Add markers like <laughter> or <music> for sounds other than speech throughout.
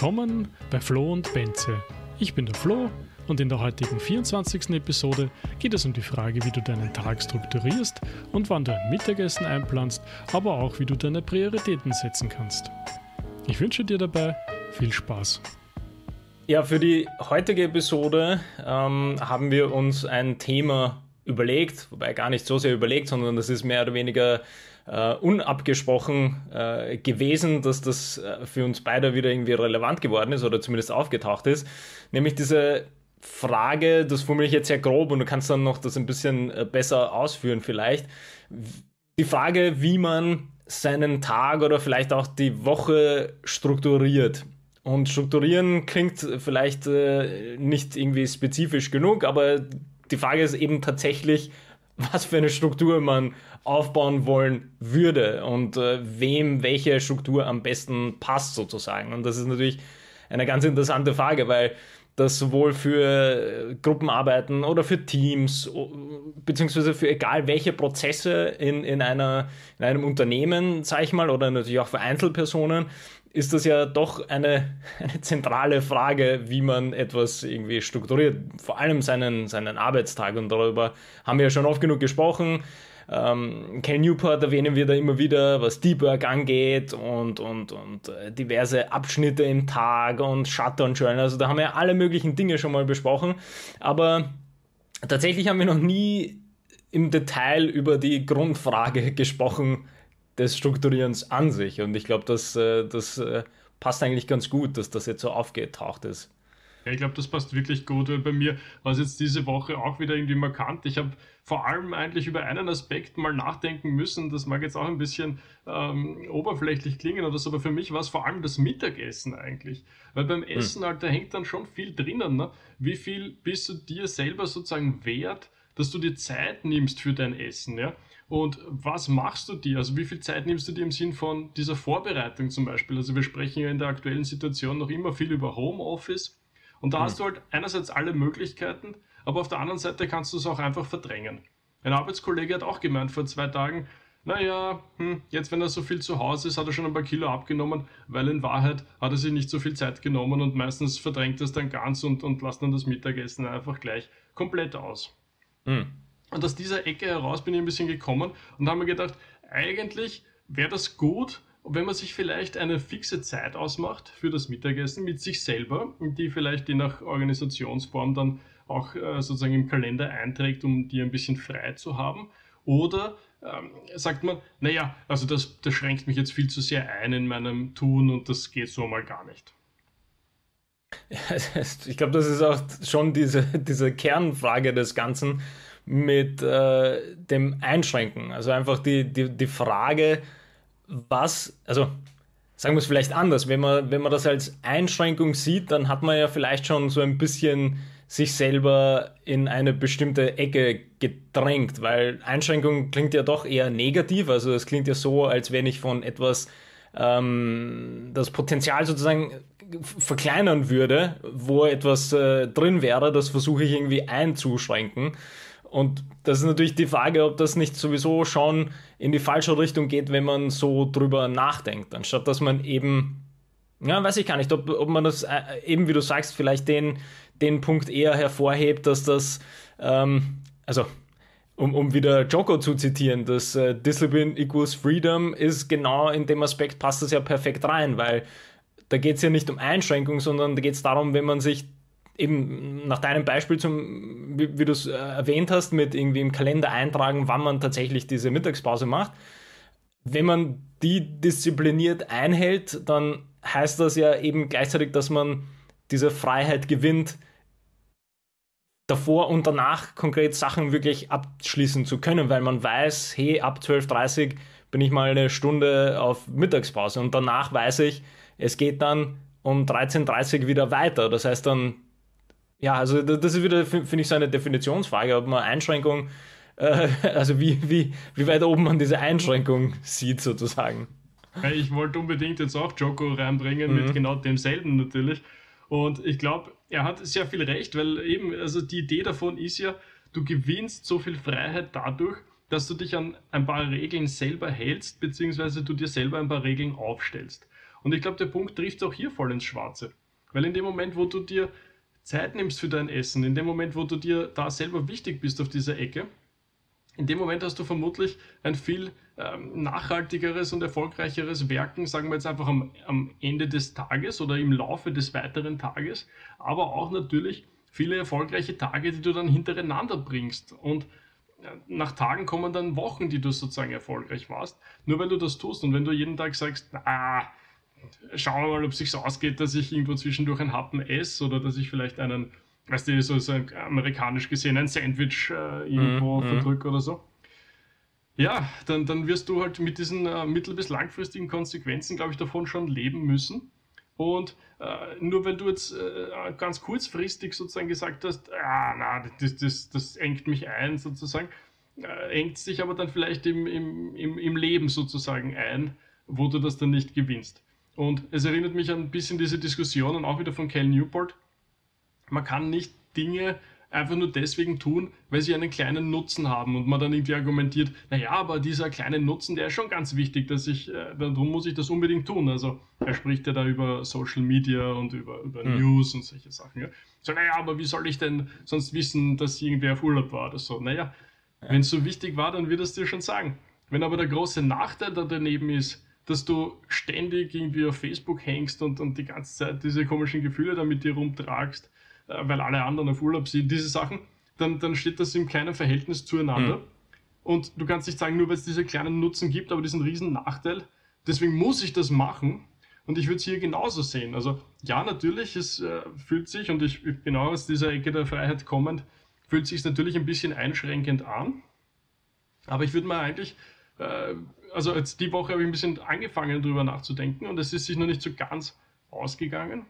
Willkommen bei Flo und Benze. Ich bin der Flo und in der heutigen 24. Episode geht es um die Frage, wie du deinen Tag strukturierst und wann du ein Mittagessen einplanst, aber auch wie du deine Prioritäten setzen kannst. Ich wünsche dir dabei viel Spaß. Ja, für die heutige Episode ähm, haben wir uns ein Thema überlegt, wobei gar nicht so sehr überlegt, sondern das ist mehr oder weniger äh, unabgesprochen äh, gewesen, dass das äh, für uns beide wieder irgendwie relevant geworden ist oder zumindest aufgetaucht ist. Nämlich diese Frage, das formuliere ich jetzt sehr grob und du kannst dann noch das ein bisschen äh, besser ausführen vielleicht. Die Frage, wie man seinen Tag oder vielleicht auch die Woche strukturiert. Und strukturieren klingt vielleicht äh, nicht irgendwie spezifisch genug, aber die Frage ist eben tatsächlich, was für eine Struktur man aufbauen wollen würde und äh, wem welche Struktur am besten passt sozusagen. Und das ist natürlich eine ganz interessante Frage, weil das sowohl für Gruppenarbeiten oder für Teams, beziehungsweise für egal welche Prozesse in, in, einer, in einem Unternehmen, sage ich mal, oder natürlich auch für Einzelpersonen, ist das ja doch eine, <laughs> eine zentrale Frage, wie man etwas irgendwie strukturiert. Vor allem seinen, seinen Arbeitstag. Und darüber haben wir ja schon oft genug gesprochen. Ähm, Ken Newport erwähnen wir da immer wieder, was Deep Work angeht und, und, und äh, diverse Abschnitte im Tag und Shutdown Journal. Also da haben wir alle möglichen Dinge schon mal besprochen. Aber tatsächlich haben wir noch nie im Detail über die Grundfrage <laughs> gesprochen des Strukturierens an sich. Und ich glaube, das, äh, das äh, passt eigentlich ganz gut, dass das jetzt so aufgetaucht ist. Ja, ich glaube, das passt wirklich gut, weil bei mir war es jetzt diese Woche auch wieder irgendwie markant. Ich habe vor allem eigentlich über einen Aspekt mal nachdenken müssen. Das mag jetzt auch ein bisschen ähm, oberflächlich klingen oder so, aber für mich war es vor allem das Mittagessen eigentlich. Weil beim hm. Essen, hm. halt, da hängt dann schon viel drinnen. Ne? Wie viel bist du dir selber sozusagen wert, dass du dir Zeit nimmst für dein Essen, ja? Und was machst du dir? Also wie viel Zeit nimmst du dir im Sinn von dieser Vorbereitung zum Beispiel? Also wir sprechen ja in der aktuellen Situation noch immer viel über Homeoffice. Und da mhm. hast du halt einerseits alle Möglichkeiten, aber auf der anderen Seite kannst du es auch einfach verdrängen. Ein Arbeitskollege hat auch gemeint vor zwei Tagen, naja, hm, jetzt wenn er so viel zu Hause ist, hat er schon ein paar Kilo abgenommen, weil in Wahrheit hat er sich nicht so viel Zeit genommen und meistens verdrängt er es dann ganz und, und lässt dann das Mittagessen einfach gleich komplett aus. Mhm. Und aus dieser Ecke heraus bin ich ein bisschen gekommen und habe mir gedacht, eigentlich wäre das gut, wenn man sich vielleicht eine fixe Zeit ausmacht für das Mittagessen mit sich selber, die vielleicht je nach Organisationsform dann auch äh, sozusagen im Kalender einträgt, um die ein bisschen frei zu haben. Oder ähm, sagt man, naja, also das, das schränkt mich jetzt viel zu sehr ein in meinem Tun und das geht so mal gar nicht. <laughs> Ich glaube, das ist auch schon diese, diese Kernfrage des Ganzen mit äh, dem Einschränken. Also einfach die, die, die Frage, was, also sagen wir es vielleicht anders, wenn man, wenn man das als Einschränkung sieht, dann hat man ja vielleicht schon so ein bisschen sich selber in eine bestimmte Ecke gedrängt, weil Einschränkung klingt ja doch eher negativ, also es klingt ja so, als wenn ich von etwas ähm, das Potenzial sozusagen verkleinern würde, wo etwas äh, drin wäre, das versuche ich irgendwie einzuschränken. Und das ist natürlich die Frage, ob das nicht sowieso schon in die falsche Richtung geht, wenn man so drüber nachdenkt, anstatt dass man eben, ja, weiß ich gar nicht, ob, ob man das äh, eben, wie du sagst, vielleicht den, den Punkt eher hervorhebt, dass das, ähm, also um, um wieder Joko zu zitieren, dass äh, Discipline equals Freedom ist genau in dem Aspekt passt das ja perfekt rein, weil da geht es ja nicht um Einschränkung, sondern da geht es darum, wenn man sich eben nach deinem Beispiel, zum, wie, wie du es äh, erwähnt hast, mit irgendwie im Kalender eintragen, wann man tatsächlich diese Mittagspause macht. Wenn man die diszipliniert einhält, dann heißt das ja eben gleichzeitig, dass man diese Freiheit gewinnt, davor und danach konkret Sachen wirklich abschließen zu können, weil man weiß, hey, ab 12.30 Uhr bin ich mal eine Stunde auf Mittagspause und danach weiß ich, es geht dann um 13.30 Uhr wieder weiter. Das heißt dann ja, also das ist wieder, finde ich, so eine Definitionsfrage, ob man Einschränkung, äh, <laughs> also wie, wie, wie weit oben man diese Einschränkung sieht sozusagen. Ich wollte unbedingt jetzt auch Joko reinbringen mhm. mit genau demselben natürlich. Und ich glaube, er hat sehr viel recht, weil eben, also die Idee davon ist ja, du gewinnst so viel Freiheit dadurch, dass du dich an ein paar Regeln selber hältst, beziehungsweise du dir selber ein paar Regeln aufstellst. Und ich glaube, der Punkt trifft auch hier voll ins Schwarze. Weil in dem Moment, wo du dir Zeit nimmst für dein Essen, in dem Moment, wo du dir da selber wichtig bist auf dieser Ecke, in dem Moment hast du vermutlich ein viel ähm, nachhaltigeres und erfolgreicheres Werken, sagen wir jetzt einfach am, am Ende des Tages oder im Laufe des weiteren Tages, aber auch natürlich viele erfolgreiche Tage, die du dann hintereinander bringst. Und äh, nach Tagen kommen dann Wochen, die du sozusagen erfolgreich warst, nur weil du das tust. Und wenn du jeden Tag sagst, ah, schauen wir mal, ob es sich ausgeht, dass ich irgendwo zwischendurch einen Happen esse oder dass ich vielleicht einen, weißt du, so, so amerikanisch gesehen ein Sandwich äh, irgendwo mm, verdrücke oder so. Ja, dann, dann wirst du halt mit diesen äh, mittel- bis langfristigen Konsequenzen, glaube ich, davon schon leben müssen. Und äh, nur wenn du jetzt äh, ganz kurzfristig sozusagen gesagt hast, ah, na, das, das, das engt mich ein, sozusagen, äh, engt sich aber dann vielleicht im, im, im, im Leben sozusagen ein, wo du das dann nicht gewinnst. Und es erinnert mich an ein bisschen diese Diskussionen auch wieder von Cal Newport. Man kann nicht Dinge einfach nur deswegen tun, weil sie einen kleinen Nutzen haben und man dann irgendwie argumentiert, naja, aber dieser kleine Nutzen, der ist schon ganz wichtig, dass ich, äh, darum muss ich das unbedingt tun. Also er spricht ja da über Social Media und über, über mhm. News und solche Sachen. Ja. So, naja, aber wie soll ich denn sonst wissen, dass irgendwer auf Urlaub war oder so? Naja, ja. wenn es so wichtig war, dann wird es dir schon sagen. Wenn aber der große Nachteil da daneben ist, dass du ständig irgendwie auf Facebook hängst und, und die ganze Zeit diese komischen Gefühle da mit dir rumtragst, äh, weil alle anderen auf Urlaub sind, diese Sachen, dann, dann steht das im kleinen Verhältnis zueinander. Mhm. Und du kannst nicht sagen, nur weil es diese kleinen Nutzen gibt, aber diesen riesen Nachteil, deswegen muss ich das machen. Und ich würde es hier genauso sehen. Also ja, natürlich, es äh, fühlt sich, und ich, ich bin auch aus dieser Ecke der Freiheit kommend, fühlt sich natürlich ein bisschen einschränkend an. Aber ich würde mal eigentlich äh, also jetzt die Woche habe ich ein bisschen angefangen darüber nachzudenken und es ist sich noch nicht so ganz ausgegangen.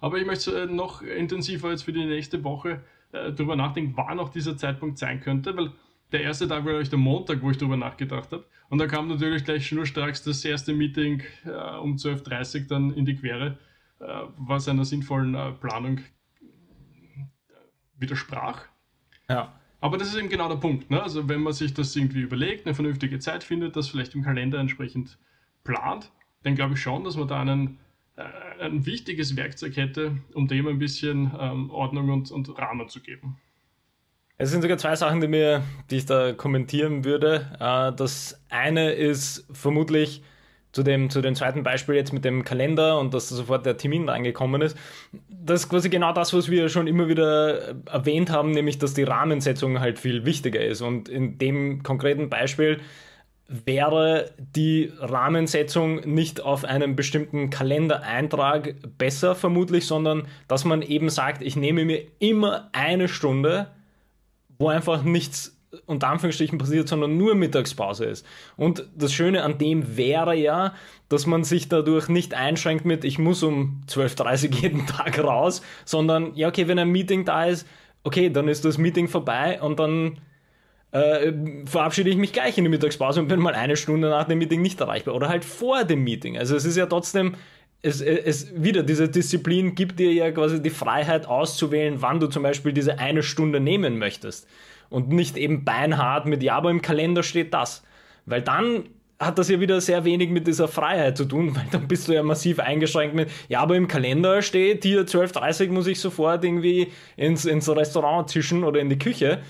Aber ich möchte äh, noch intensiver jetzt für die nächste Woche äh, darüber nachdenken, wann auch dieser Zeitpunkt sein könnte, weil der erste Tag war glaube der Montag, wo ich darüber nachgedacht habe. Und da kam natürlich gleich schnurstracks das erste Meeting äh, um 12.30 Uhr dann in die Quere, äh, was einer sinnvollen äh, Planung äh, widersprach. Ja. Aber das ist eben genau der Punkt. Ne? Also wenn man sich das irgendwie überlegt, eine vernünftige Zeit findet, das vielleicht im Kalender entsprechend plant, dann glaube ich schon, dass man da einen, äh, ein wichtiges Werkzeug hätte, um dem ein bisschen ähm, Ordnung und, und Rahmen zu geben. Es sind sogar zwei Sachen, die, mir, die ich da kommentieren würde. Äh, das eine ist vermutlich, zu dem, zu dem zweiten Beispiel jetzt mit dem Kalender und dass sofort der Termin reingekommen ist. Das ist quasi genau das, was wir schon immer wieder erwähnt haben, nämlich dass die Rahmensetzung halt viel wichtiger ist. Und in dem konkreten Beispiel wäre die Rahmensetzung nicht auf einem bestimmten Kalendereintrag besser vermutlich, sondern dass man eben sagt, ich nehme mir immer eine Stunde, wo einfach nichts unter Anführungsstrichen passiert, sondern nur Mittagspause ist. Und das Schöne an dem wäre ja, dass man sich dadurch nicht einschränkt mit, ich muss um 12.30 Uhr <laughs> jeden Tag raus, sondern ja, okay, wenn ein Meeting da ist, okay, dann ist das Meeting vorbei und dann äh, verabschiede ich mich gleich in die Mittagspause und bin mal eine Stunde nach dem Meeting nicht erreichbar. Oder halt vor dem Meeting. Also es ist ja trotzdem, es, es wieder, diese Disziplin gibt dir ja quasi die Freiheit auszuwählen, wann du zum Beispiel diese eine Stunde nehmen möchtest und nicht eben beinhart mit, ja, aber im Kalender steht das. Weil dann hat das ja wieder sehr wenig mit dieser Freiheit zu tun, <laughs> weil dann bist du ja massiv eingeschränkt mit, ja, aber im Kalender steht hier 12.30 muss ich sofort irgendwie ins, ins Restaurant zischen oder in die Küche.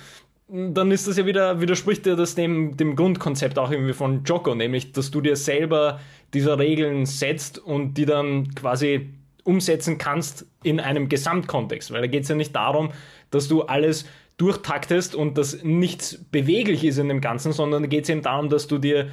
Dann ist das ja wieder, widerspricht dir das dem, dem Grundkonzept auch irgendwie von Joko, nämlich, dass du dir selber diese Regeln setzt und die dann quasi umsetzen kannst in einem Gesamtkontext. Weil da geht es ja nicht darum, dass du alles durchtaktest und dass nichts beweglich ist in dem Ganzen, sondern geht es eben darum, dass du dir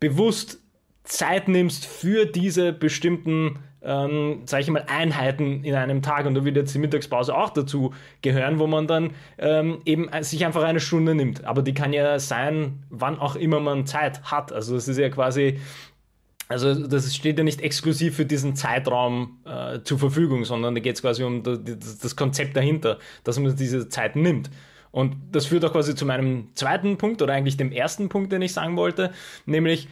bewusst Zeit nimmst für diese bestimmten, ähm, sage ich mal, Einheiten in einem Tag. Und da wird jetzt die Mittagspause auch dazu gehören, wo man dann ähm, eben sich einfach eine Stunde nimmt. Aber die kann ja sein, wann auch immer man Zeit hat. Also es ist ja quasi also das steht ja nicht exklusiv für diesen Zeitraum äh, zur Verfügung, sondern da geht es quasi um das, das, Konzept dahinter, dass man diese Zeit nimmt. Und das führt auch quasi zu meinem zweiten Punkt oder eigentlich dem ersten Punkt, den ich sagen wollte, nämlich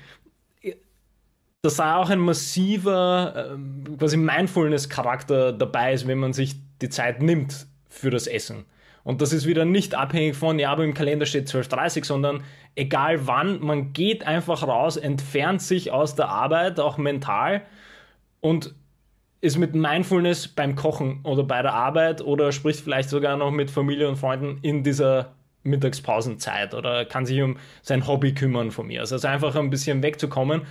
dass da auch ein massiver äh, quasi Mindfulness-Charakter dabei ist, wenn man sich die Zeit nimmt für das Essen. Und das ist wieder nicht abhängig von, ja, aber im Kalender steht 12.30 sondern egal wann, man geht einfach raus, entfernt sich aus der Arbeit, auch mental und ist mit Mindfulness beim Kochen oder bei der Arbeit oder spricht vielleicht sogar noch mit Familie und Freunden in dieser Mittagspausenzeit oder kann sich um sein Hobby kümmern von mir. Also einfach ein bisschen wegzukommen.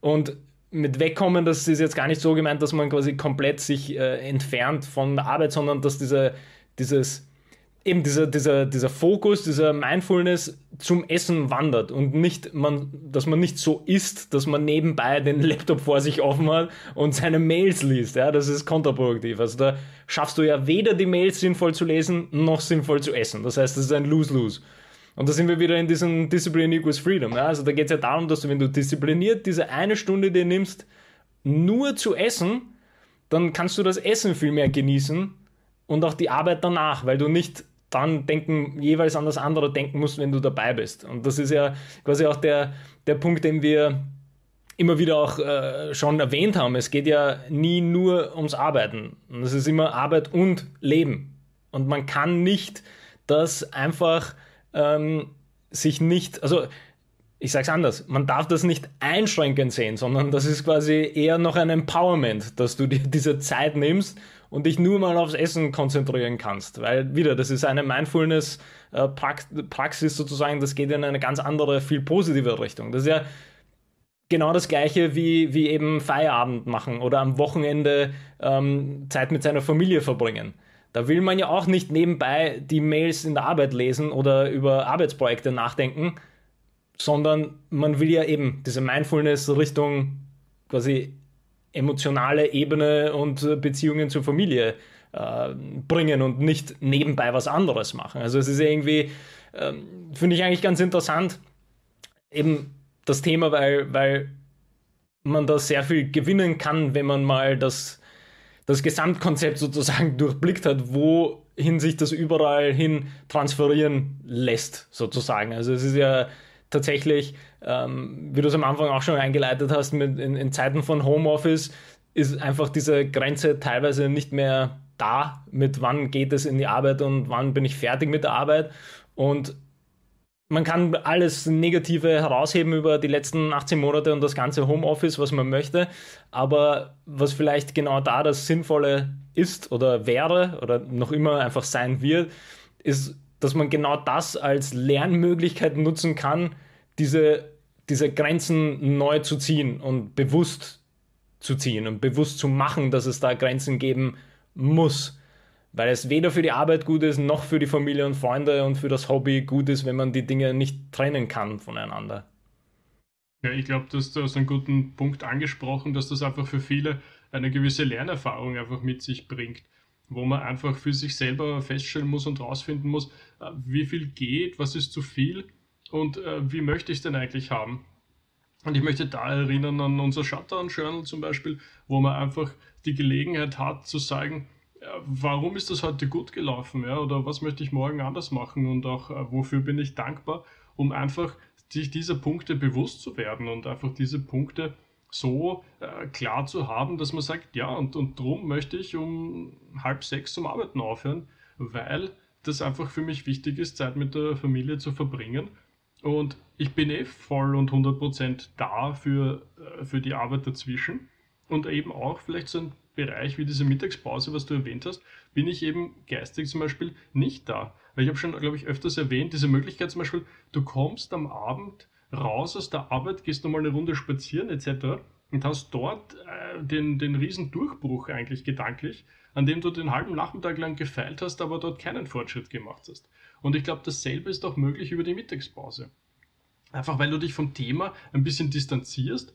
Und mit wegkommen, das ist jetzt gar nicht so gemeint, dass man quasi komplett sich äh, entfernt von der Arbeit, sondern dass diese, dieses eben dieser, dieser, dieser Fokus, dieser Mindfulness zum Essen wandert und nicht man, dass man nicht so isst, dass man nebenbei den <laughs> Laptop vor sich offen hat und seine Mails liest. Ja, das ist kontraproduktiv. Also da schaffst du ja weder die Mails sinnvoll zu lesen, noch sinnvoll zu essen. Das heißt, das ist ein Lose-Lose. Und da sind wir wieder in diesem Discipline equals Freedom. Ja? Also da geht es ja darum, dass du, wenn du diszipliniert diese eine Stunde dir nimmst, nur zu essen, dann kannst du das Essen viel mehr genießen und auch die Arbeit danach, weil du nicht dann denken, jeweils an das andere denken musst, wenn du dabei bist. Und das ist ja quasi auch der, der Punkt, den wir immer wieder auch äh, schon erwähnt haben. Es geht ja nie nur ums Arbeiten. Es ist immer Arbeit und Leben. Und man kann nicht das einfach ähm, sich nicht, also ich sage es anders, man darf das nicht einschränkend sehen, sondern das ist quasi eher noch ein Empowerment, dass du dir <laughs> diese Zeit nimmst und dich nur mal aufs Essen konzentrieren kannst. Weil wieder, das ist eine Mindfulness-Praxis sozusagen, das geht in eine ganz andere, viel positive Richtung. Das ist ja genau das gleiche wie, wie eben Feierabend machen oder am Wochenende ähm, Zeit mit seiner Familie verbringen. Da will man ja auch nicht nebenbei die Mails in der Arbeit lesen oder über Arbeitsprojekte nachdenken, sondern man will ja eben diese Mindfulness Richtung quasi emotionale Ebene und äh, Beziehungen zur Familie äh, bringen und nicht nebenbei was anderes machen. Also es ist irgendwie, äh, finde ich eigentlich ganz interessant, eben das Thema, weil, weil man da sehr viel gewinnen kann, wenn man mal das, das Gesamtkonzept sozusagen <laughs> durchblickt hat, wohin sich das überall hin transferieren lässt, sozusagen. Also es ist ja tatsächlich, ähm, wie du es am Anfang auch schon eingeleitet hast, mit, in, in Zeiten von Homeoffice ist einfach diese Grenze teilweise nicht mehr da, mit wann geht es in die Arbeit und wann bin ich fertig mit der Arbeit. Und man kann alles Negative herausheben über die letzten 18 Monate und das ganze Homeoffice, was man möchte. Aber was vielleicht genau da das Sinnvolle ist oder wäre oder noch immer einfach sein wird, ist dass man genau das als Lernmöglichkeit nutzen kann, diese, diese Grenzen neu zu ziehen und bewusst zu ziehen und bewusst zu machen, dass es da Grenzen geben muss. Weil es weder für die Arbeit gut ist, noch für die Familie und Freunde und für das Hobby gut ist, wenn man die Dinge nicht trennen kann voneinander. Ja, ich glaube, du hast einen guten Punkt angesprochen, dass das einfach für viele eine gewisse Lernerfahrung einfach mit sich bringt wo man einfach für sich selber feststellen muss und rausfinden muss, äh, wie viel geht, was ist zu viel und äh, wie möchte ich es denn eigentlich haben. Und ich möchte da erinnern an unser Shutdown-Journal zum Beispiel, wo man einfach die Gelegenheit hat zu sagen, äh, warum ist das heute gut gelaufen ja, oder was möchte ich morgen anders machen und auch wofür bin ich dankbar, um einfach sich dieser Punkte bewusst zu werden und einfach diese Punkte so äh, klar zu haben, dass man sagt, ja, und, und darum möchte ich um halb sechs zum Arbeiten aufhören, weil das einfach für mich wichtig ist, Zeit mit der Familie zu verbringen. Und ich bin eh voll und 100% da für, äh, für die Arbeit dazwischen. Und eben auch vielleicht so ein Bereich wie diese Mittagspause, was du erwähnt hast, bin ich eben geistig zum Beispiel nicht da. Weil ich habe schon, glaube ich, öfters erwähnt, diese Möglichkeit zum Beispiel, du kommst am Abend raus aus der Arbeit, gehst nochmal eine Runde spazieren etc. und hast dort äh, den, den riesen Durchbruch eigentlich gedanklich, an dem du den halben Nachmittag lang gefeilt hast, aber dort keinen Fortschritt gemacht hast. Und ich glaube, dasselbe ist auch möglich über die Mittagspause. Einfach weil du dich vom Thema ein bisschen distanzierst.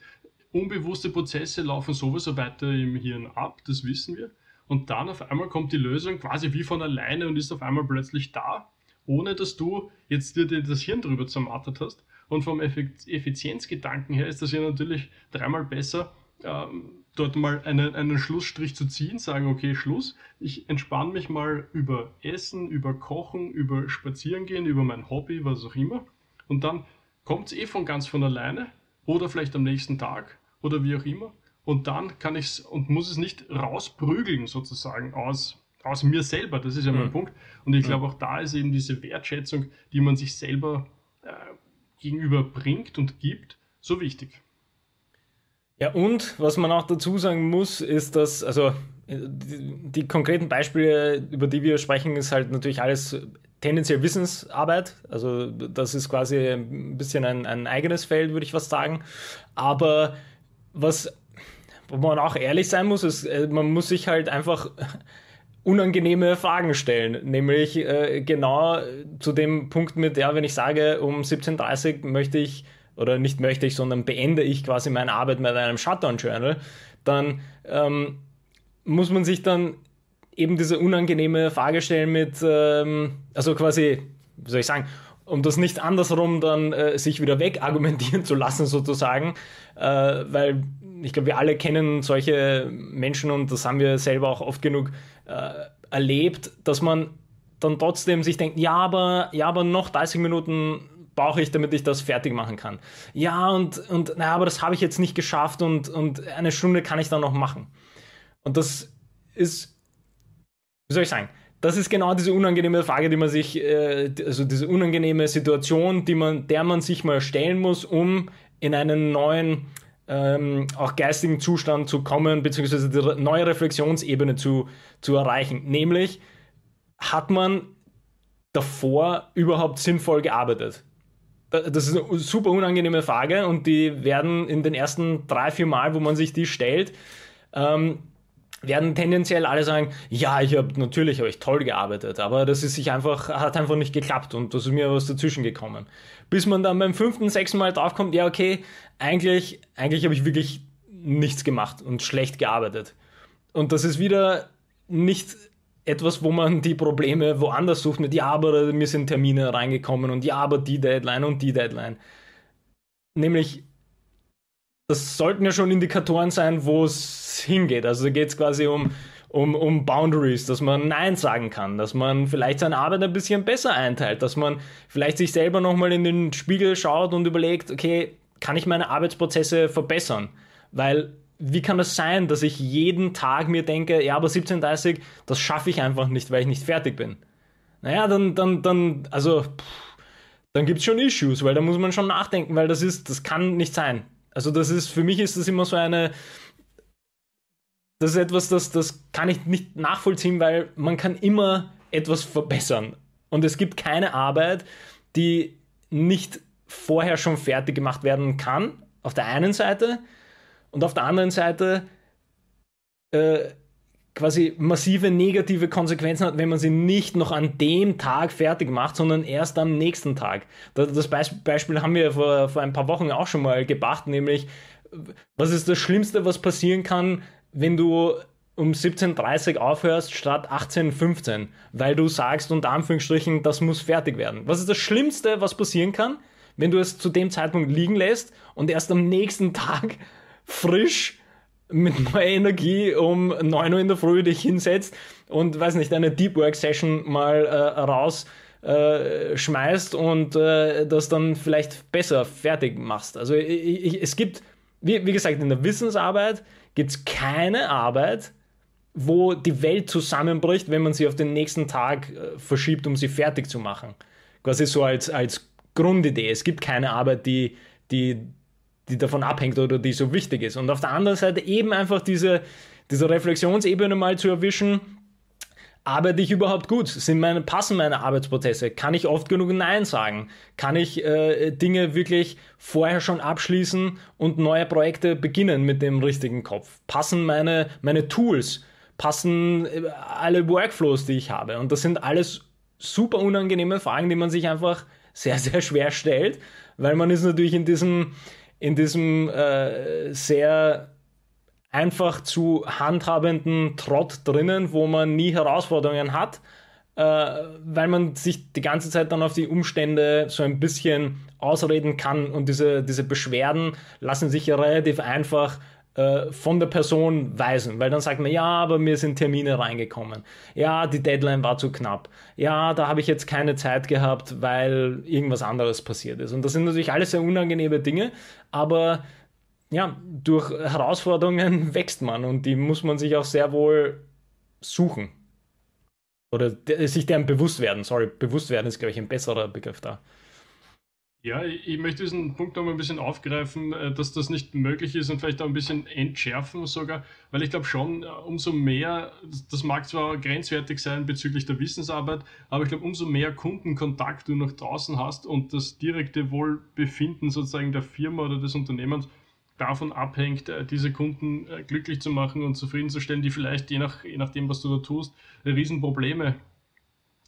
Unbewusste Prozesse laufen sowieso weiter im Hirn ab, das wissen wir. Und dann auf einmal kommt die Lösung quasi wie von alleine und ist auf einmal plötzlich da, ohne dass du jetzt dir das Hirn drüber zermartert hast und vom Effizienzgedanken her ist das ja natürlich dreimal besser, ähm, dort mal einen, einen Schlussstrich zu ziehen, sagen, okay, Schluss, ich entspanne mich mal über Essen, über Kochen, über Spazierengehen, über mein Hobby, was auch immer. Und dann kommt es eh von ganz von alleine oder vielleicht am nächsten Tag oder wie auch immer. Und dann kann ich es und muss es nicht rausprügeln sozusagen aus, aus mir selber. Das ist ja mein mhm. Punkt. Und ich glaube, auch da ist eben diese Wertschätzung, die man sich selber gegenüber bringt und gibt, so wichtig. Ja, und was man auch dazu sagen muss, ist, dass, also die, die, konkreten Beispiele, über die wir sprechen, ist halt natürlich alles tendenziell Wissensarbeit. Also das ist quasi ein bisschen ein, ein eigenes Feld, würde ich was sagen. Aber was, wo man auch ehrlich sein muss, ist, äh, man muss sich halt einfach unangenehme Fragen stellen. Nämlich äh, genau zu dem Punkt mit, ja, wenn ich sage, um 17.30 Uhr möchte ich, oder nicht möchte ich, sondern beende ich quasi meine Arbeit mit einem Shutdown-Journal, dann ähm, muss man sich dann eben diese unangenehme Frage stellen mit, ähm, also quasi, wie soll ich sagen, um das nicht andersrum dann äh, sich wieder wegargumentieren <laughs> zu lassen, sozusagen, äh, weil ich glaube, wir alle kennen solche Menschen und das haben wir selber auch oft genug äh, erlebt, dass man dann trotzdem sich denkt, ja, aber, ja, aber noch 30 Minuten brauche ich, damit ich das fertig machen kann. Ja, und, und naja, aber das habe ich jetzt nicht geschafft und, und eine Stunde kann ich dann noch machen. Und das ist, wie soll ich sagen, das ist genau diese unangenehme Frage, die man sich, äh, also diese unangenehme Situation, die man, der man sich mal stellen muss, um in einen neuen, ähm, auch geistigen Zustand zu kommen, beziehungsweise die neue Reflexionsebene zu, zu erreichen. Nämlich, hat man davor überhaupt sinnvoll gearbeitet? Das ist eine super unangenehme Frage und die werden in den ersten drei, vier Mal, wo man sich die stellt, ähm, werden tendenziell alle sagen, ja, ich habe natürlich hab ich toll gearbeitet, aber das ist sich einfach, hat einfach nicht geklappt und das ist mir was dazwischen gekommen. Bis man dann beim fünften, sechsten Mal draufkommt, ja, okay, eigentlich, eigentlich habe ich wirklich nichts gemacht und schlecht gearbeitet. Und das ist wieder nicht etwas, wo man die Probleme woanders sucht mit, ja, aber mir sind Termine reingekommen und ja, aber die Deadline und die Deadline. Nämlich das sollten ja schon Indikatoren sein, wo es hingeht. Also da geht es quasi um, um, um Boundaries, dass man Nein sagen kann, dass man vielleicht seine Arbeit ein bisschen besser einteilt, dass man vielleicht sich selber nochmal in den Spiegel schaut und überlegt, okay, kann ich meine Arbeitsprozesse verbessern? Weil wie kann das sein, dass ich jeden Tag mir denke, ja, aber 17.30 das schaffe ich einfach nicht, weil ich nicht fertig bin? Naja, dann, dann, dann, also, pff, dann gibt es schon Issues, weil da muss man schon nachdenken, weil das ist, das kann nicht sein. Also das ist, für mich ist das immer so eine, das ist etwas, das, das kann ich nicht nachvollziehen, weil man kann immer etwas verbessern. Und es gibt keine Arbeit, die nicht vorher schon fertig gemacht werden kann, auf der einen Seite, und auf der anderen Seite äh, quasi massive negative Konsequenzen hat, wenn man sie nicht noch an dem Tag fertig macht, sondern erst am nächsten Tag. Das Beispiel haben wir vor, vor ein paar Wochen auch schon mal gebracht, nämlich was ist das Schlimmste, was passieren kann, wenn du um 17.30 Uhr aufhörst statt 18.15 Uhr, weil du sagst unter Anführungsstrichen, das muss fertig werden. Was ist das Schlimmste, was passieren kann, wenn du es zu dem Zeitpunkt liegen lässt und erst am nächsten <laughs> Tag frisch mit <laughs> neuer Energie um 9 Uhr in der Früh dich hinsetzt und, weiß nicht, eine Deep Work Session mal äh, raus äh, schmeißt und äh, das dann vielleicht besser fertig machst. Also ich, ich, es gibt, wie, wie, gesagt, in der Wissensarbeit gibt es keine Arbeit, wo die Welt zusammenbricht, wenn man sie auf den nächsten Tag äh, verschiebt, um sie fertig zu machen. Quasi so als, als Grundidee. Es gibt keine Arbeit, die, die die davon abhängt oder die so wichtig ist. Und auf der anderen Seite eben einfach diese, diese Reflexionsebene mal zu erwischen, arbeite ich überhaupt gut? Sind meine, passen meine Arbeitsprozesse? Kann ich oft genug Nein sagen? Kann ich äh, Dinge wirklich vorher schon abschließen und neue Projekte beginnen mit dem richtigen Kopf? Passen meine, meine Tools? Passen äh, alle Workflows, die ich habe? Und das sind alles super unangenehme Fragen, die man sich einfach sehr, sehr schwer stellt, weil man ist natürlich in diesem, in diesem äh, sehr einfach zu handhabenden Trott drinnen, wo man nie Herausforderungen hat, äh, weil man sich die ganze Zeit dann auf die Umstände so ein bisschen ausreden kann. Und diese, diese Beschwerden lassen sich ja relativ einfach äh, von der Person weisen, weil dann sagt man, ja, aber mir sind Termine reingekommen. Ja, die Deadline war zu knapp. Ja, da habe ich jetzt keine Zeit gehabt, weil irgendwas anderes passiert ist. Und das sind natürlich alles sehr unangenehme Dinge, aber ja, durch Herausforderungen <laughs> wächst man und die muss man sich auch sehr wohl suchen. Oder sich deren bewusst werden. Sorry, bewusst werden ist, glaube ich, ein besserer Begriff da. Ja, ich möchte diesen Punkt noch mal ein bisschen aufgreifen, äh, dass das nicht möglich ist und vielleicht auch ein bisschen entschärfen sogar, weil ich glaube schon, äh, umso mehr, das mag zwar grenzwertig sein bezüglich der Wissensarbeit, aber ich glaube, umso mehr Kundenkontakt du nach draußen hast und das direkte Wohlbefinden sozusagen der Firma oder des Unternehmens davon abhängt, äh, diese Kunden glücklich zu machen und zufriedenzustellen, die vielleicht je, nach, je nachdem, was du da tust, Riesenprobleme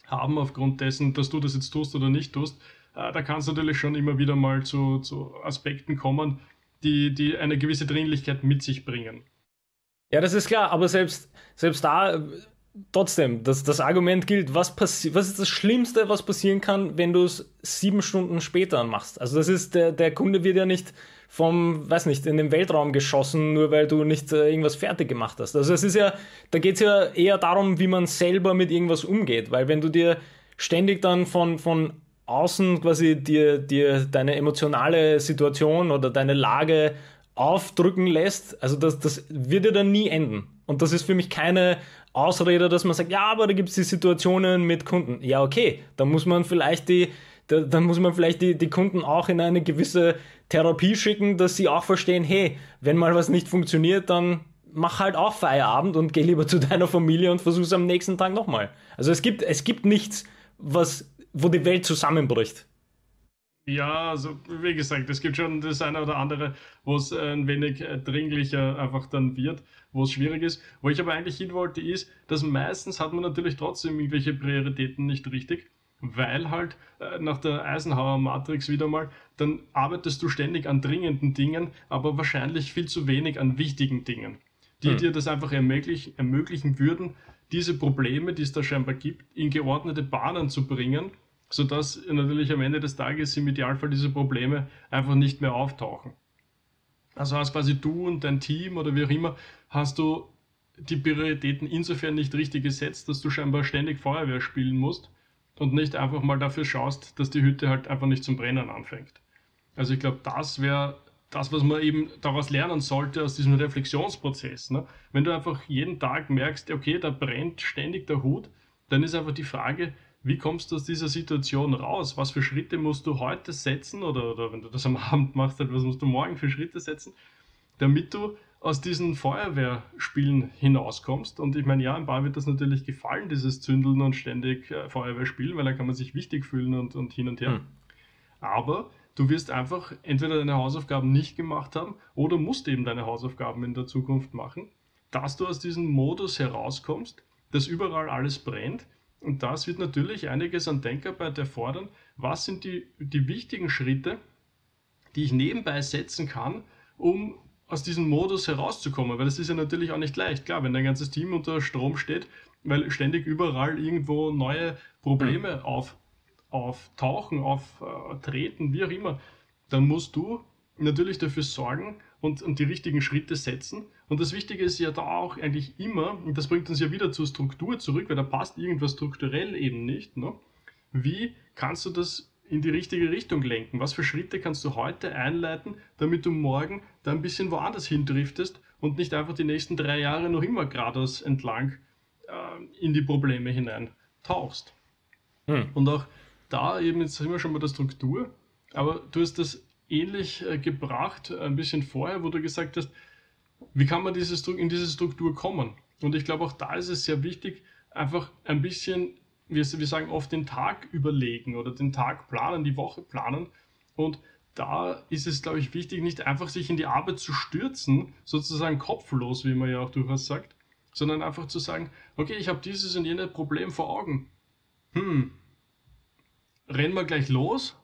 haben aufgrund dessen, dass du das jetzt tust oder nicht tust da kann es natürlich schon immer wieder mal zu, zu Aspekten kommen, die, die eine gewisse Dringlichkeit mit sich bringen. Ja, das ist klar, aber selbst, selbst da trotzdem, das, das Argument gilt, was, was ist das Schlimmste, was passieren kann, wenn du es sieben Stunden später machst? Also das ist, der, der Kunde wird ja nicht vom, weiß nicht, in den Weltraum geschossen, nur weil du nicht äh, irgendwas fertig gemacht hast. Also es ist ja, da geht es ja eher darum, wie man selber mit irgendwas umgeht, weil wenn du dir ständig dann von, von außen quasi dir, dir deine emotionale Situation oder deine Lage aufdrücken lässt, also das, das wird ja dann nie enden. Und das ist für mich keine Ausrede, dass man sagt, ja, aber da gibt es die Situationen mit Kunden. Ja, okay, da muss man vielleicht die, da, dann muss man vielleicht die, die Kunden auch in eine gewisse Therapie schicken, dass sie auch verstehen, hey, wenn mal was nicht funktioniert, dann mach halt auch Feierabend und geh lieber zu <laughs> deiner Familie und versuch's am nächsten Tag nochmal. Also es gibt, es gibt nichts, was wo die Welt zusammenbricht. Ja, also wie gesagt, es gibt schon das eine oder andere, wo es ein wenig äh, dringlicher einfach dann wird, wo es schwierig ist. Wo ich aber eigentlich hin wollte, ist, dass meistens hat man natürlich trotzdem irgendwelche Prioritäten nicht richtig, weil halt äh, nach der Eisenhower Matrix wieder mal, dann arbeitest du ständig an dringenden Dingen, aber wahrscheinlich viel zu wenig an wichtigen Dingen, die hm. dir das einfach ermöglich, ermöglichen würden, diese Probleme, die es da scheinbar gibt, in geordnete Bahnen zu bringen sodass natürlich am Ende des Tages im Idealfall diese Probleme einfach nicht mehr auftauchen. Also hast quasi du und dein Team oder wie auch immer, hast du die Prioritäten insofern nicht richtig gesetzt, dass du scheinbar ständig Feuerwehr spielen musst und nicht einfach mal dafür schaust, dass die Hütte halt einfach nicht zum Brennen anfängt. Also ich glaube, das wäre das, was man eben daraus lernen sollte aus diesem Reflexionsprozess. Ne? Wenn du einfach jeden Tag merkst, okay, da brennt ständig der Hut, dann ist einfach die Frage, wie kommst du aus dieser Situation raus? Was für Schritte musst du heute setzen oder, oder wenn du das am <laughs> Abend machst, halt, was musst du morgen für Schritte setzen, damit du aus diesen Feuerwehrspielen hinauskommst? Und ich meine, ja, ein paar wird das natürlich gefallen, dieses Zündeln und ständig äh, Feuerwehr spielen, weil dann kann man sich wichtig fühlen und, und hin und her. Hm. Aber du wirst einfach entweder deine Hausaufgaben nicht gemacht haben oder musst eben deine Hausaufgaben in der Zukunft machen, dass du aus diesem Modus herauskommst, dass überall alles brennt und das wird natürlich einiges an Denkarbeit erfordern. Was sind die, die wichtigen Schritte, die ich nebenbei setzen kann, um aus diesem Modus herauszukommen? Weil das ist ja natürlich auch nicht leicht. Klar, wenn dein ganzes Team unter Strom steht, weil ständig überall irgendwo neue Probleme mhm. auf, auftauchen, auftreten, wie auch immer, dann musst du natürlich dafür sorgen und, und die richtigen Schritte setzen. Und das Wichtige ist ja da auch eigentlich immer, und das bringt uns ja wieder zur Struktur zurück, weil da passt irgendwas strukturell eben nicht. Ne? Wie kannst du das in die richtige Richtung lenken? Was für Schritte kannst du heute einleiten, damit du morgen da ein bisschen woanders hindriftest und nicht einfach die nächsten drei Jahre noch immer geradeaus entlang äh, in die Probleme hinein tauchst? Hm. Und auch da eben, jetzt haben wir schon mal der Struktur, aber du hast das ähnlich äh, gebracht, ein bisschen vorher, wo du gesagt hast, wie kann man diese, in diese Struktur kommen? Und ich glaube, auch da ist es sehr wichtig, einfach ein bisschen, wir, wir sagen oft, den Tag überlegen oder den Tag planen, die Woche planen. Und da ist es, glaube ich, wichtig, nicht einfach sich in die Arbeit zu stürzen, sozusagen kopflos, wie man ja auch durchaus sagt, sondern einfach zu sagen, okay, ich habe dieses und jenes Problem vor Augen. Hm, rennen wir gleich los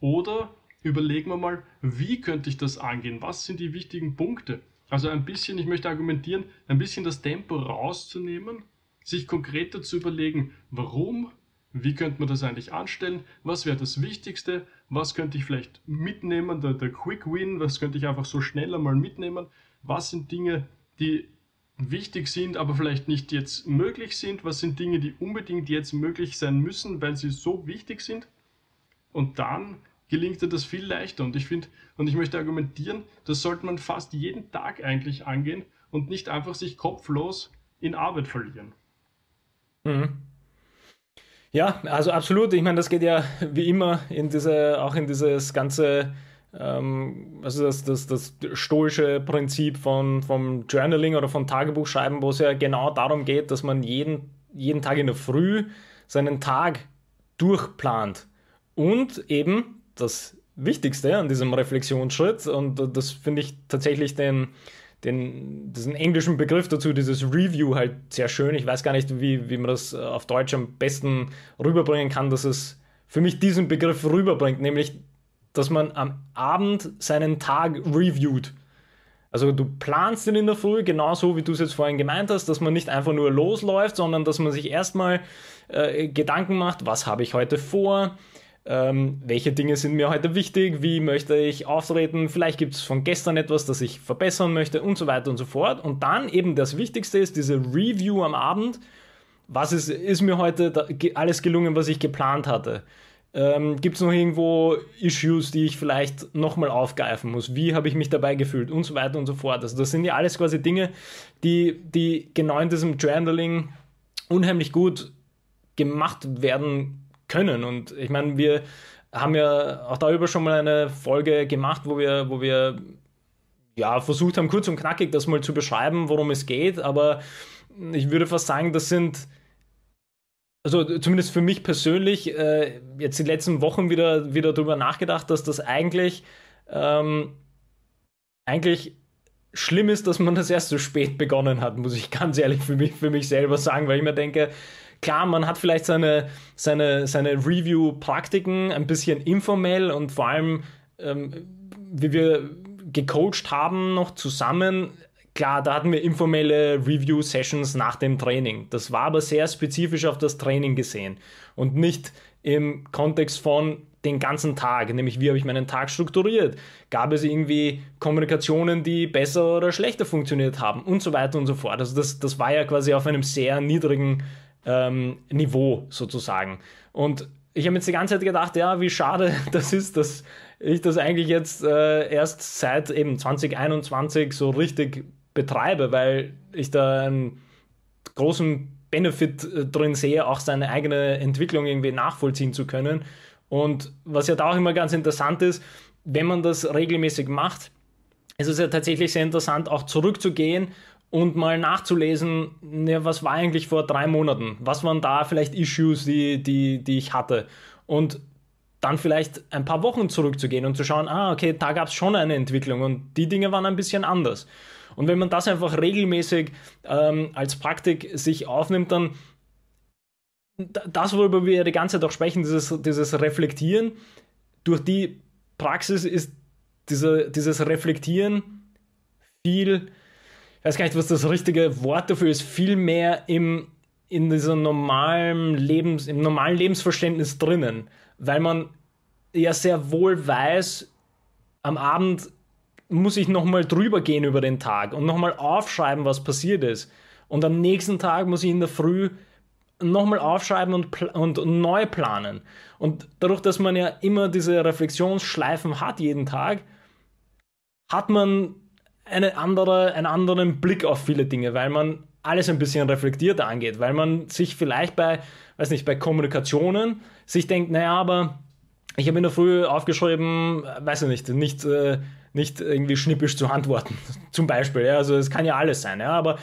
oder überlegen wir mal, wie könnte ich das angehen? Was sind die wichtigen Punkte? Also ein bisschen, ich möchte argumentieren, ein bisschen das Tempo rauszunehmen, sich konkreter zu überlegen, warum, wie könnte man das eigentlich anstellen, was wäre das Wichtigste, was könnte ich vielleicht mitnehmen, der, der Quick Win, was könnte ich einfach so schneller mal mitnehmen, was sind Dinge, die wichtig sind, aber vielleicht nicht jetzt möglich sind, was sind Dinge, die unbedingt jetzt möglich sein müssen, weil sie so wichtig sind. Und dann gelingt dir das viel leichter. Und ich finde, und ich möchte argumentieren, das sollte man fast jeden Tag eigentlich angehen und nicht einfach sich kopflos in Arbeit verlieren. Mhm. Ja, also absolut. Ich meine, das geht ja wie immer in diese, auch in dieses ganze, ähm, also das, das, das stoische Prinzip von, vom Journaling oder von Tagebuchschreiben, wo es ja genau darum geht, dass man jeden, jeden Tag in der Früh seinen Tag durchplant. Und eben das Wichtigste an diesem Reflexionsschritt, und das finde ich tatsächlich den, den, diesen englischen Begriff dazu, dieses Review halt sehr schön. Ich weiß gar nicht, wie, wie man das auf Deutsch am besten rüberbringen kann, dass es für mich diesen Begriff rüberbringt, nämlich, dass man am Abend seinen Tag reviewt. Also du planst ihn in der Früh, genauso wie du es jetzt vorhin gemeint hast, dass man nicht einfach nur losläuft, sondern dass man sich erstmal äh, Gedanken macht, was habe ich heute vor, ähm, welche Dinge sind mir heute wichtig, wie möchte ich auftreten, vielleicht gibt es von gestern etwas, das ich verbessern möchte und so weiter und so fort. Und dann eben das Wichtigste ist diese Review am Abend. Was ist, ist mir heute alles gelungen, was ich geplant hatte? Ähm, gibt es noch irgendwo Issues, die ich vielleicht nochmal aufgreifen muss? Wie habe ich mich dabei gefühlt? Und so weiter und so fort. Also das sind ja alles quasi Dinge, die, die genau in diesem Journaling unheimlich gut gemacht werden können. Und ich meine, wir haben ja auch darüber schon mal eine Folge gemacht, wo wir, wo wir ja, versucht haben, kurz und knackig das mal zu beschreiben, worum es geht. Aber ich würde fast sagen, das sind, also zumindest für mich persönlich, äh, jetzt die letzten Wochen wieder, wieder darüber nachgedacht, dass das eigentlich, ähm, eigentlich schlimm ist, dass man das erst so spät begonnen hat, muss ich <laughs> ganz ehrlich für mich, für mich selber sagen, weil ich mir denke, Klar, man hat vielleicht seine, seine, seine Review-Praktiken ein bisschen informell und vor allem, ähm, wie wir gecoacht haben, noch zusammen. Klar, da hatten wir informelle Review-Sessions nach dem Training. Das war aber sehr spezifisch auf das Training gesehen und nicht im Kontext von den ganzen Tag, nämlich wie habe ich meinen Tag strukturiert? Gab es irgendwie Kommunikationen, die besser oder schlechter funktioniert haben und so weiter und so fort. Also das, das war ja quasi auf einem sehr niedrigen ähm, Niveau sozusagen. Und ich habe jetzt die ganze Zeit gedacht, ja, wie schade <laughs> das ist, dass ich das eigentlich jetzt äh, erst seit eben 2021 so richtig betreibe, weil ich da einen großen Benefit äh, drin sehe, auch seine eigene Entwicklung irgendwie nachvollziehen zu können. Und was ja da auch immer ganz interessant ist, wenn man das regelmäßig macht, ist es ja tatsächlich sehr interessant, auch zurückzugehen und mal nachzulesen, ja, was war eigentlich vor drei Monaten? Was waren da vielleicht Issues, die, die, die ich hatte? Und dann vielleicht ein paar Wochen zurückzugehen und zu schauen, ah, okay, da gab es schon eine Entwicklung und die Dinge waren ein bisschen anders. Und wenn man das einfach regelmäßig ähm, als Praktik sich aufnimmt, dann das, worüber wir die ganze Zeit auch sprechen, dieses, dieses Reflektieren, durch die Praxis ist diese, dieses Reflektieren viel ich weiß gar nicht, was das richtige Wort dafür ist, viel mehr im, in diesem normalen Lebens, im normalen Lebensverständnis drinnen, weil man ja sehr wohl weiß, am Abend muss ich nochmal drüber gehen über den Tag und nochmal aufschreiben, was passiert ist. Und am nächsten Tag muss ich in der Früh nochmal aufschreiben und, und, und neu planen. Und dadurch, dass man ja immer diese Reflexionsschleifen hat jeden Tag, hat man eine andere, einen anderen Blick auf viele Dinge, weil man alles ein bisschen reflektierter angeht, weil man sich vielleicht bei, weiß nicht, bei Kommunikationen sich denkt, naja, aber ich habe in der Früh aufgeschrieben, weiß ich nicht, nicht, äh, nicht irgendwie schnippisch zu antworten, <laughs> zum Beispiel. Ja, also es kann ja alles sein, ja, aber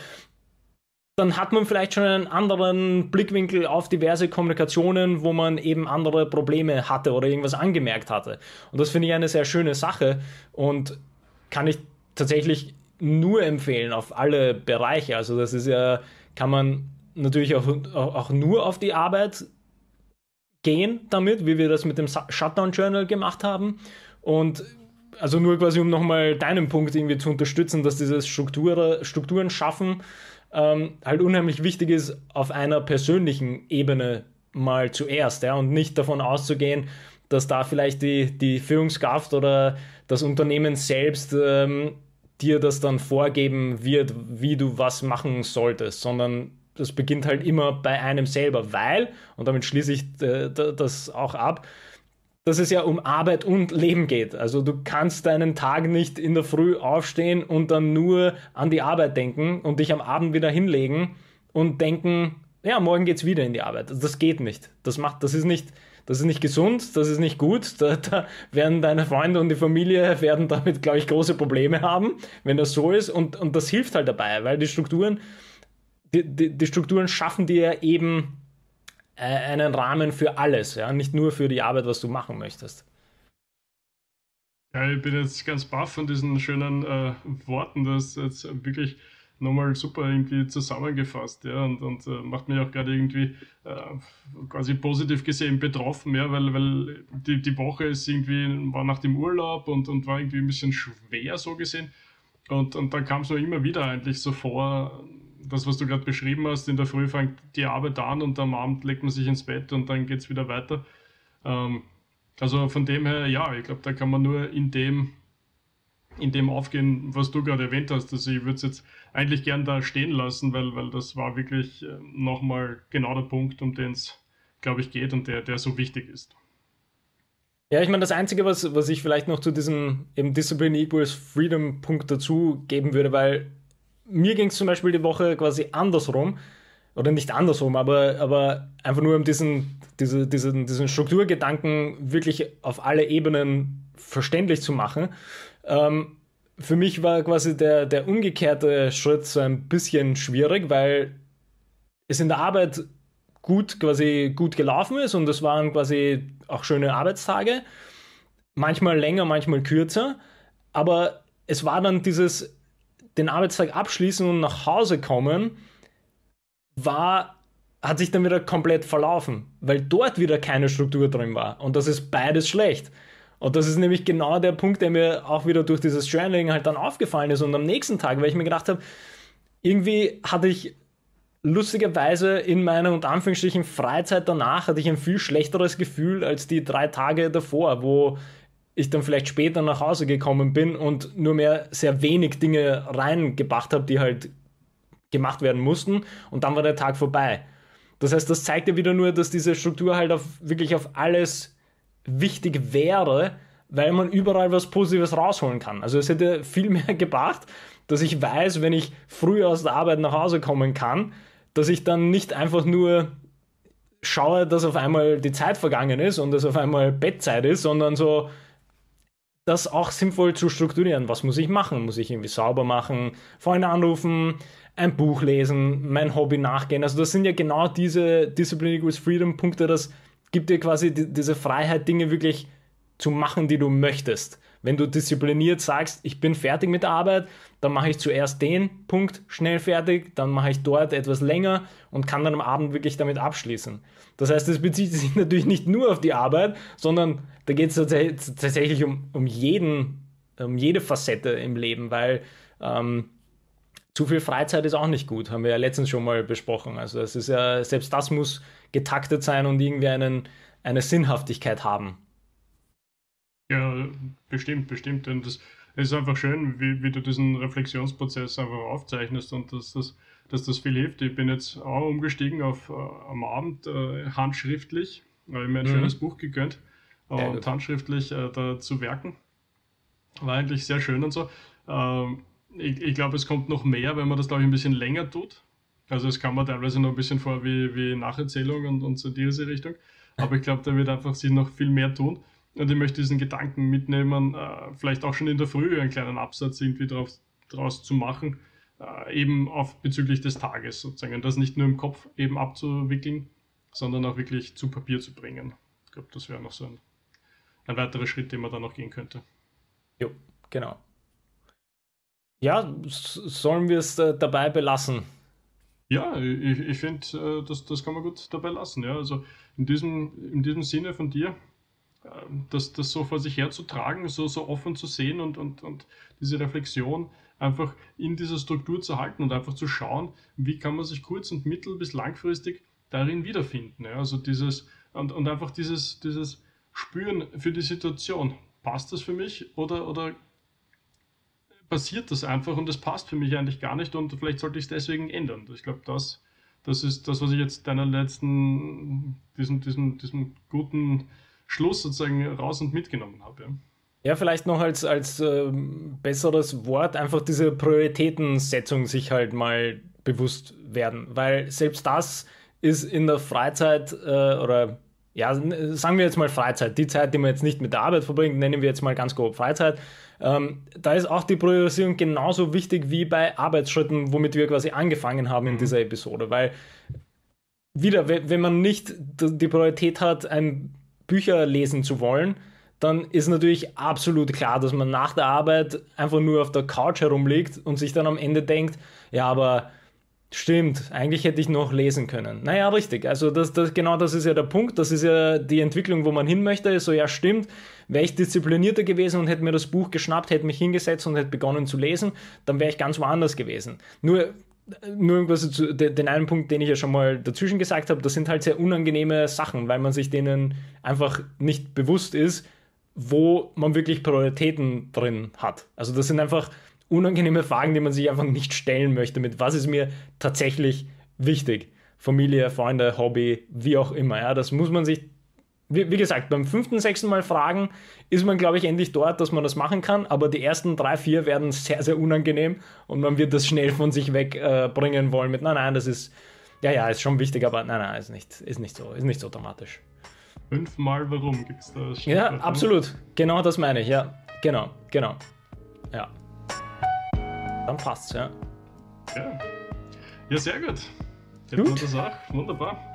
dann hat man vielleicht schon einen anderen Blickwinkel auf diverse Kommunikationen, wo man eben andere Probleme hatte oder irgendwas angemerkt hatte. Und das finde ich eine sehr schöne Sache und kann ich tatsächlich nur empfehlen auf alle Bereiche. Also das ist ja, kann man natürlich auch, auch nur auf die Arbeit gehen damit, wie wir das mit dem Shutdown Journal gemacht haben. Und also nur quasi, um nochmal deinen Punkt irgendwie zu unterstützen, dass dieses Struktur, Strukturen schaffen ähm, halt unheimlich wichtig ist auf einer persönlichen Ebene mal zuerst, ja, und nicht davon auszugehen, dass da vielleicht die, die Führungskraft oder das Unternehmen selbst ähm, dir das dann vorgeben wird, wie du was machen solltest, sondern das beginnt halt immer bei einem selber, weil, und damit schließe ich äh, das auch ab, dass es ja um Arbeit und Leben geht. Also du kannst deinen Tag nicht in der Früh aufstehen und dann nur an die Arbeit denken und dich am Abend wieder hinlegen und denken, ja, morgen geht es wieder in die Arbeit. Das geht nicht. Das macht, das ist nicht, das ist nicht gesund, das ist nicht gut. Da, da werden deine Freunde und die Familie werden damit, glaube ich, große Probleme haben, wenn das so ist. Und, und das hilft halt dabei, weil die Strukturen, die, die, die Strukturen schaffen dir eben äh, einen Rahmen für alles, ja, nicht nur für die Arbeit, was du machen möchtest. Ja, ich bin jetzt ganz baff von diesen schönen äh, Worten, das jetzt wirklich nochmal super irgendwie zusammengefasst, ja, und, und äh, macht mich auch gerade irgendwie äh, quasi positiv gesehen betroffen, ja, weil, weil die, die Woche ist irgendwie, war nach dem Urlaub und, und war irgendwie ein bisschen schwer so gesehen. Und, und dann kam es mir immer wieder eigentlich so vor, das, was du gerade beschrieben hast, in der Früh fängt die Arbeit an und am Abend legt man sich ins Bett und dann geht es wieder weiter. Ähm, also von dem her, ja, ich glaube, da kann man nur in dem in dem aufgehen, was du gerade erwähnt hast. Also ich würde es jetzt eigentlich gern da stehen lassen, weil, weil das war wirklich äh, nochmal genau der Punkt, um den es, glaube ich, geht und der, der so wichtig ist. Ja, ich meine, das Einzige, was, was ich vielleicht noch zu diesem eben Discipline equals Freedom Punkt dazu geben würde, weil mir ging es zum Beispiel die Woche quasi andersrum, oder nicht andersrum, aber, aber einfach nur um diesen, diese, diesen, diesen Strukturgedanken wirklich auf alle Ebenen verständlich zu machen. Ähm, für mich war quasi der, der umgekehrte Schritt so ein bisschen schwierig, weil es in der Arbeit gut quasi gut gelaufen ist und es waren quasi auch schöne Arbeitstage. Manchmal länger, manchmal kürzer. Aber es war dann dieses, den Arbeitstag abschließen und nach Hause kommen, war, hat sich dann wieder komplett verlaufen, weil dort wieder keine Struktur drin war. Und das ist beides schlecht. Und das ist nämlich genau der Punkt, der mir auch wieder durch dieses Journaling halt dann aufgefallen ist. Und am nächsten Tag, weil ich mir gedacht habe, irgendwie hatte ich lustigerweise in meiner unter Anführungsstrichen Freizeit danach hatte ich ein viel schlechteres Gefühl als die drei Tage davor, wo ich dann vielleicht später nach Hause gekommen bin und nur mehr sehr wenig Dinge reingebracht habe, die halt gemacht werden mussten und dann war der Tag vorbei. Das heißt, das zeigt ja wieder nur, dass diese Struktur halt auf, wirklich auf alles wichtig wäre, weil man überall was Positives rausholen kann. Also es hätte viel <laughs> mehr gebracht, dass ich weiß, wenn ich früh aus der Arbeit nach Hause kommen kann, dass ich dann nicht einfach nur schaue, dass auf einmal die Zeit vergangen ist und dass auf einmal Bettzeit ist, sondern so das auch sinnvoll zu strukturieren. Was muss ich machen? Muss ich irgendwie sauber machen, Freunde anrufen, ein Buch lesen, mein Hobby nachgehen? Also das sind ja genau diese Discipline equals Freedom Punkte, das gibt dir quasi die, diese Freiheit, Dinge wirklich zu machen, die du möchtest. Wenn du diszipliniert sagst, ich bin fertig mit der Arbeit, dann mache ich zuerst den Punkt schnell fertig, dann mache ich dort etwas länger und kann dann am Abend wirklich damit abschließen. Das heißt, es bezieht <laughs> sich natürlich nicht nur auf die Arbeit, sondern da geht es tatsächlich um, um, jeden, um jede Facette im Leben, weil ähm, zu viel Freizeit ist auch nicht gut, haben wir ja letztens schon mal besprochen. Also es ist ja, selbst das muss getaktet sein und irgendwie einen, eine Sinnhaftigkeit haben. Ja, bestimmt, bestimmt. Und das ist einfach schön, wie, wie du diesen Reflexionsprozess einfach aufzeichnest und dass das, dass das viel hilft. Ich bin jetzt auch umgestiegen auf äh, am Abend äh, handschriftlich, weil ich mir ein mhm. schönes Buch gegönnt äh, und handschriftlich äh, da zu werken. War eigentlich sehr schön und so. Ähm, ich, ich glaube, es kommt noch mehr, wenn man das, glaube ich, ein bisschen länger tut. Also es kam mir teilweise noch ein bisschen vor wie, wie Nacherzählung und, und so diese Richtung. Aber ich glaube, da wird einfach sich noch viel mehr tun. Und ich möchte diesen Gedanken mitnehmen, äh, vielleicht auch schon in der Früh einen kleinen Absatz irgendwie drauf, draus zu machen, äh, eben auf bezüglich des Tages sozusagen. Das nicht nur im Kopf eben abzuwickeln, sondern auch wirklich zu Papier zu bringen. Ich glaube, das wäre noch so ein, ein weiterer Schritt, den man da noch gehen könnte. Jo, genau. Ja, sollen wir es äh, dabei belassen? Ja, ich, ich finde, äh, das, das kann man gut dabei lassen. Ja. Also in diesem, in diesem Sinne von dir, äh, das, das so vor sich herzutragen, so, so offen zu sehen und, und, und diese Reflexion einfach in dieser Struktur zu halten und einfach zu schauen, wie kann man sich kurz- und mittel- bis langfristig darin wiederfinden. Ja. Also dieses, und, und einfach dieses, dieses Spüren für die Situation. Passt das für mich oder, oder passiert das einfach und das passt für mich eigentlich gar nicht und vielleicht sollte ich es deswegen ändern. Ich glaube, das, das ist das, was ich jetzt deiner letzten, diesen, diesen, diesen guten Schluss sozusagen raus und mitgenommen habe. Ja. Ja, vielleicht noch als, als äh, besseres Wort einfach diese Prioritätensetzung sich halt mal bewusst werden, weil selbst das ist in der Freizeit äh, oder ja, sagen wir jetzt mal Freizeit, die Zeit, die man jetzt nicht mit der Arbeit verbringt, nennen wir jetzt mal ganz grob Freizeit. Ähm, da ist auch die Priorisierung genauso wichtig wie bei Arbeitsschritten, womit wir quasi angefangen haben in mhm. dieser Episode, weil wieder, wenn man nicht die Priorität hat, ein Bücher lesen zu wollen, dann ist natürlich absolut klar, dass man nach der Arbeit einfach nur auf der Couch herumliegt und sich dann am Ende denkt, ja, aber Stimmt, eigentlich hätte ich noch lesen können. Naja, richtig. Also das, das, genau das ist ja der Punkt. Das ist ja die Entwicklung, wo man hin möchte. So, ja, stimmt. Wäre ich disziplinierter gewesen und hätte mir das Buch geschnappt, hätte mich hingesetzt und hätte begonnen zu lesen, dann wäre ich ganz woanders gewesen. Nur, nur irgendwas zu, den einen Punkt, den ich ja schon mal dazwischen gesagt habe, das sind halt sehr unangenehme Sachen, weil man sich denen einfach nicht bewusst ist, wo man wirklich Prioritäten drin hat. Also das sind einfach unangenehme Fragen, die man sich einfach nicht stellen möchte. Mit was ist mir tatsächlich wichtig? Familie, Freunde, Hobby, wie auch immer. Ja, das muss man sich, wie, wie gesagt, beim fünften, sechsten Mal fragen, ist man, glaube ich, endlich dort, dass man das machen kann. Aber die ersten drei, vier werden sehr, sehr unangenehm und man wird das schnell von sich wegbringen äh, wollen mit, nein, nein, das ist, ja, ja, ist schon wichtig, aber nein, nein, ist nicht, ist nicht so, ist nicht so dramatisch. Fünfmal warum gibt es da? Ja, absolut. Genau das meine ich, ja. Genau, genau. Ja. Dann passt's, ja. Ja. Ja, sehr gut. Hätten gut. wir das auch. Wunderbar.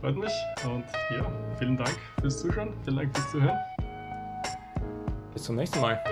Freut mich. Und ja, vielen Dank fürs Zuschauen. Vielen Dank fürs Zuhören. Bis zum nächsten Mal.